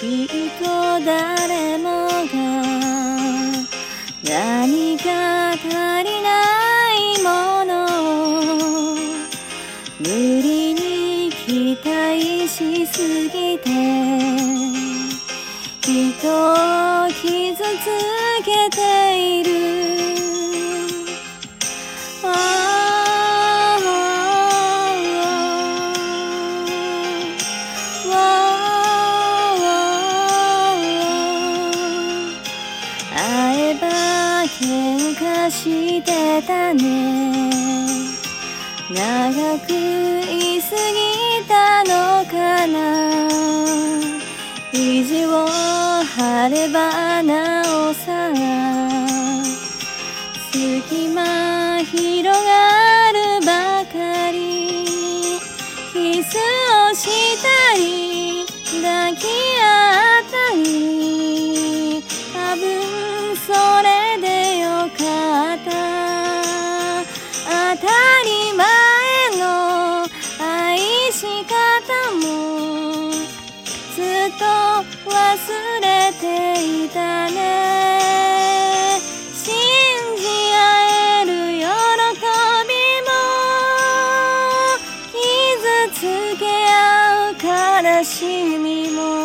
きっと誰もが何か足りないものを無理に期待しすぎて人を傷つけている。喧嘩してたね。長く言い過ぎたのかな。意地を張ればなおさら。隙間広がるばかり。キスをしたり抱き合れていたね。信じ合える喜びも傷つけ合う悲しみも。